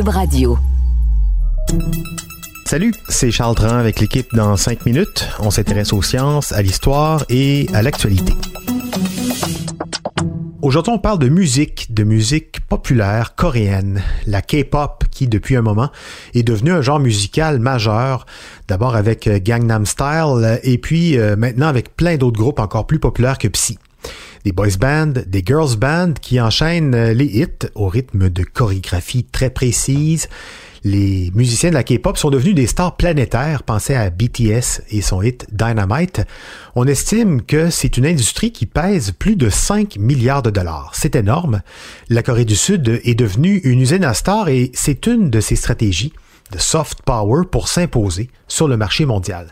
Radio. Salut, c'est Charles Tran avec l'équipe dans 5 minutes. On s'intéresse aux sciences, à l'histoire et à l'actualité. Aujourd'hui, on parle de musique, de musique populaire coréenne, la K-pop qui, depuis un moment, est devenue un genre musical majeur, d'abord avec Gangnam Style et puis euh, maintenant avec plein d'autres groupes encore plus populaires que Psy. Des boys bands, des girls bands qui enchaînent euh, les hits au rythme de chorégraphies très précises, les musiciens de la K-pop sont devenus des stars planétaires. Pensez à BTS et son hit Dynamite. On estime que c'est une industrie qui pèse plus de 5 milliards de dollars. C'est énorme. La Corée du Sud est devenue une usine à stars et c'est une de ses stratégies de soft power pour s'imposer sur le marché mondial.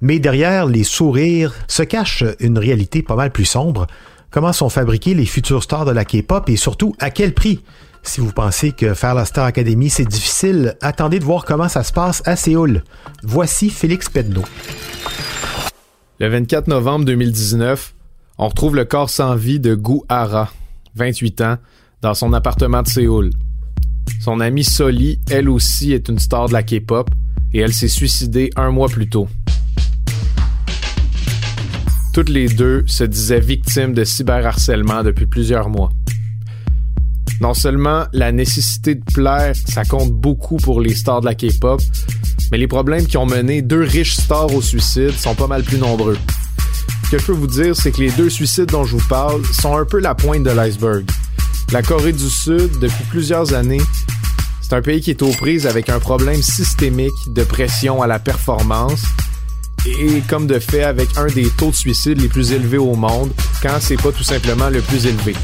Mais derrière les sourires se cache une réalité pas mal plus sombre. Comment sont fabriqués les futurs stars de la K-pop et surtout à quel prix? Si vous pensez que faire la Star Academy c'est difficile, attendez de voir comment ça se passe à Séoul. Voici Félix Pedneau. Le 24 novembre 2019, on retrouve le corps sans vie de Gu Hara, 28 ans, dans son appartement de Séoul. Son amie Soli, elle aussi, est une star de la K-pop et elle s'est suicidée un mois plus tôt. Toutes les deux se disaient victimes de cyberharcèlement depuis plusieurs mois. Non seulement la nécessité de plaire, ça compte beaucoup pour les stars de la K-pop, mais les problèmes qui ont mené deux riches stars au suicide sont pas mal plus nombreux. Ce que je peux vous dire, c'est que les deux suicides dont je vous parle sont un peu la pointe de l'iceberg. La Corée du Sud, depuis plusieurs années, c'est un pays qui est aux prises avec un problème systémique de pression à la performance et comme de fait avec un des taux de suicide les plus élevés au monde quand c'est pas tout simplement le plus élevé.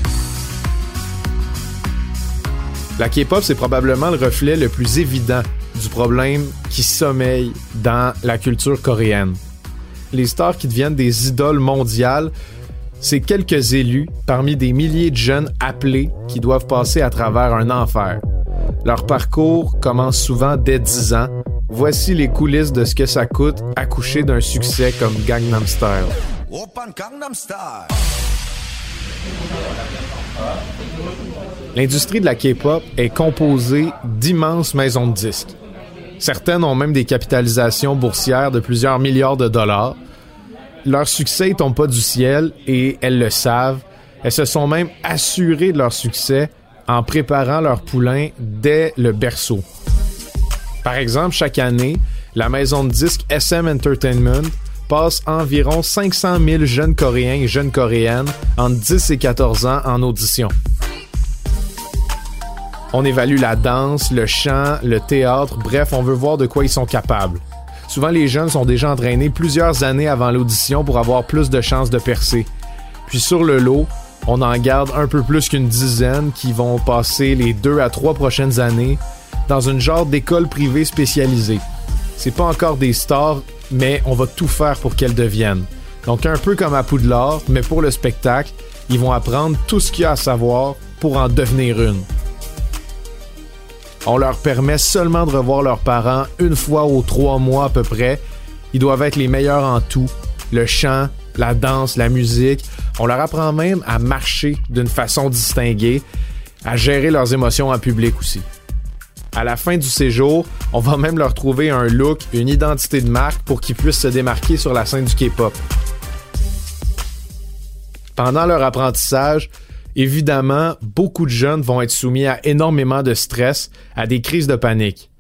La K-pop, c'est probablement le reflet le plus évident du problème qui sommeille dans la culture coréenne. Les stars qui deviennent des idoles mondiales, c'est quelques élus parmi des milliers de jeunes appelés qui doivent passer à travers un enfer. Leur parcours commence souvent dès 10 ans. Voici les coulisses de ce que ça coûte accoucher d'un succès comme Gangnam Style. L'industrie de la K-pop est composée d'immenses maisons de disques. Certaines ont même des capitalisations boursières de plusieurs milliards de dollars. Leur succès ne tombe pas du ciel et elles le savent. Elles se sont même assurées de leur succès en préparant leurs poulains dès le berceau. Par exemple, chaque année, la maison de disques SM Entertainment passe environ 500 000 jeunes Coréens et jeunes Coréennes entre 10 et 14 ans en audition. On évalue la danse, le chant, le théâtre, bref, on veut voir de quoi ils sont capables. Souvent, les jeunes sont déjà entraînés plusieurs années avant l'audition pour avoir plus de chances de percer. Puis sur le lot, on en garde un peu plus qu'une dizaine qui vont passer les deux à trois prochaines années dans une genre d'école privée spécialisée. C'est pas encore des stars, mais on va tout faire pour qu'elles deviennent. Donc un peu comme à Poudlard, mais pour le spectacle, ils vont apprendre tout ce qu'il y a à savoir pour en devenir une. On leur permet seulement de revoir leurs parents une fois aux trois mois à peu près. Ils doivent être les meilleurs en tout. Le chant, la danse, la musique. On leur apprend même à marcher d'une façon distinguée, à gérer leurs émotions en public aussi. À la fin du séjour, on va même leur trouver un look, une identité de marque pour qu'ils puissent se démarquer sur la scène du K-pop. Pendant leur apprentissage, évidemment, beaucoup de jeunes vont être soumis à énormément de stress, à des crises de panique.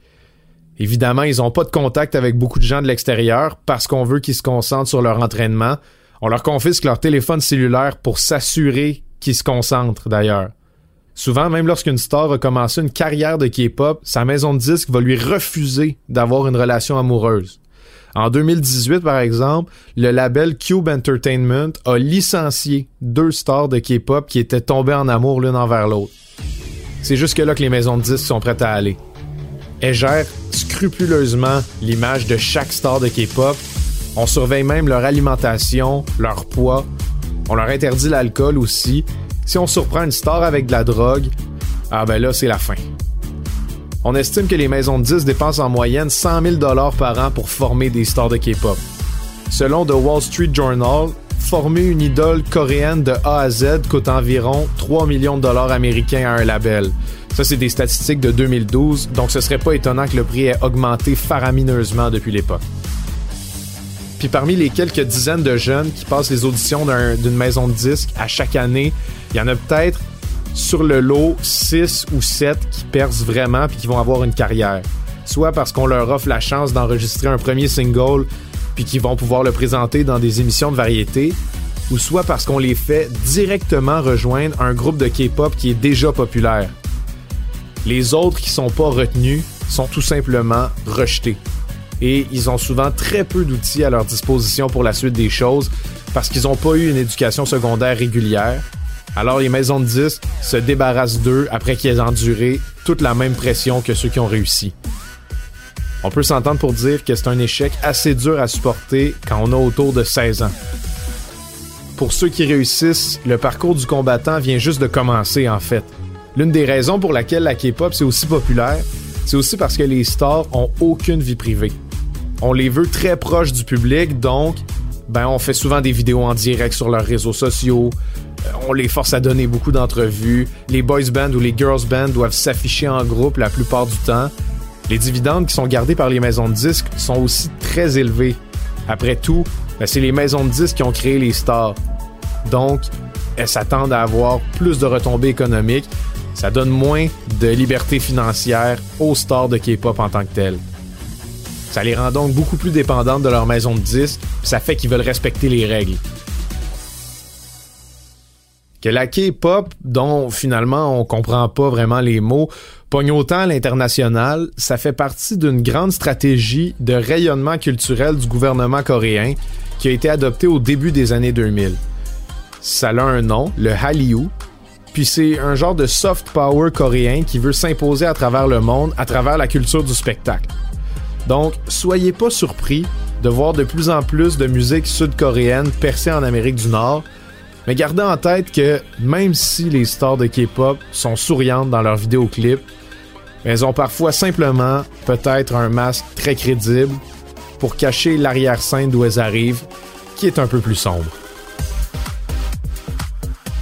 Évidemment, ils n'ont pas de contact avec beaucoup de gens de l'extérieur parce qu'on veut qu'ils se concentrent sur leur entraînement. On leur confisque leur téléphone cellulaire pour s'assurer qu'ils se concentrent d'ailleurs. Souvent, même lorsqu'une star a commencé une carrière de K-pop, sa maison de disques va lui refuser d'avoir une relation amoureuse. En 2018, par exemple, le label Cube Entertainment a licencié deux stars de K-pop qui étaient tombés en amour l'une envers l'autre. C'est jusque là que les maisons de disques sont prêtes à aller. Elles gèrent scrupuleusement l'image de chaque star de K-pop. On surveille même leur alimentation, leur poids. On leur interdit l'alcool aussi. Si on surprend une star avec de la drogue, ah ben là, c'est la fin. On estime que les maisons de disques dépensent en moyenne 100 000 par an pour former des stars de K-pop. Selon The Wall Street Journal, former une idole coréenne de A à Z coûte environ 3 millions de dollars américains à un label. Ça, c'est des statistiques de 2012, donc ce serait pas étonnant que le prix ait augmenté faramineusement depuis l'époque. Puis parmi les quelques dizaines de jeunes qui passent les auditions d'une maison de disques à chaque année, il y en a peut-être sur le lot 6 ou 7 qui percent vraiment puis qui vont avoir une carrière. Soit parce qu'on leur offre la chance d'enregistrer un premier single puis qu'ils vont pouvoir le présenter dans des émissions de variété, ou soit parce qu'on les fait directement rejoindre un groupe de K-pop qui est déjà populaire. Les autres qui sont pas retenus sont tout simplement rejetés. Et ils ont souvent très peu d'outils à leur disposition pour la suite des choses parce qu'ils n'ont pas eu une éducation secondaire régulière. Alors les maisons de disques se débarrassent d'eux après qu'ils aient enduré toute la même pression que ceux qui ont réussi. On peut s'entendre pour dire que c'est un échec assez dur à supporter quand on a autour de 16 ans. Pour ceux qui réussissent, le parcours du combattant vient juste de commencer en fait. L'une des raisons pour laquelle la K-pop c'est aussi populaire, c'est aussi parce que les stars ont aucune vie privée. On les veut très proches du public, donc ben on fait souvent des vidéos en direct sur leurs réseaux sociaux. Euh, on les force à donner beaucoup d'entrevues. Les boys bands ou les girls bands doivent s'afficher en groupe la plupart du temps. Les dividendes qui sont gardés par les maisons de disques sont aussi très élevés. Après tout, ben, c'est les maisons de disques qui ont créé les stars. Donc, elles s'attendent à avoir plus de retombées économiques. Ça donne moins de liberté financière aux stars de K-pop en tant que telles. Ça les rend donc beaucoup plus dépendantes de leur maison de disques, ça fait qu'ils veulent respecter les règles. Que la K-pop, dont finalement on comprend pas vraiment les mots, pogne autant à l'international, ça fait partie d'une grande stratégie de rayonnement culturel du gouvernement coréen qui a été adoptée au début des années 2000. Ça a un nom, le Hallyu, puis c'est un genre de soft power coréen qui veut s'imposer à travers le monde, à travers la culture du spectacle. Donc, soyez pas surpris de voir de plus en plus de musique sud-coréenne percer en Amérique du Nord, mais gardez en tête que même si les stars de K-pop sont souriantes dans leurs vidéoclips, elles ont parfois simplement peut-être un masque très crédible pour cacher l'arrière-scène d'où elles arrivent, qui est un peu plus sombre.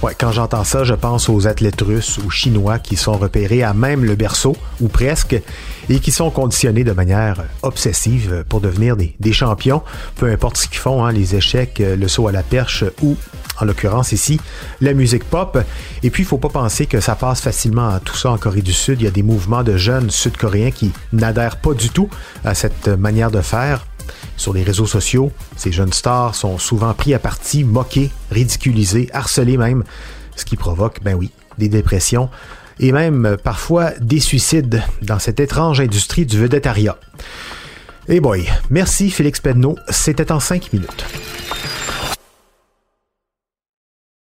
Ouais, quand j'entends ça, je pense aux athlètes russes ou chinois qui sont repérés à même le berceau, ou presque, et qui sont conditionnés de manière obsessive pour devenir des, champions, peu importe ce qu'ils font, hein, les échecs, le saut à la perche ou en l'occurrence ici, la musique pop. Et puis, il faut pas penser que ça passe facilement à tout ça en Corée du Sud. Il y a des mouvements de jeunes sud-coréens qui n'adhèrent pas du tout à cette manière de faire. Sur les réseaux sociaux, ces jeunes stars sont souvent pris à partie, moqués, ridiculisés, harcelés même, ce qui provoque, ben oui, des dépressions et même parfois des suicides dans cette étrange industrie du vedettariat. Et eh boy, merci Félix Pedneau, c'était en 5 minutes.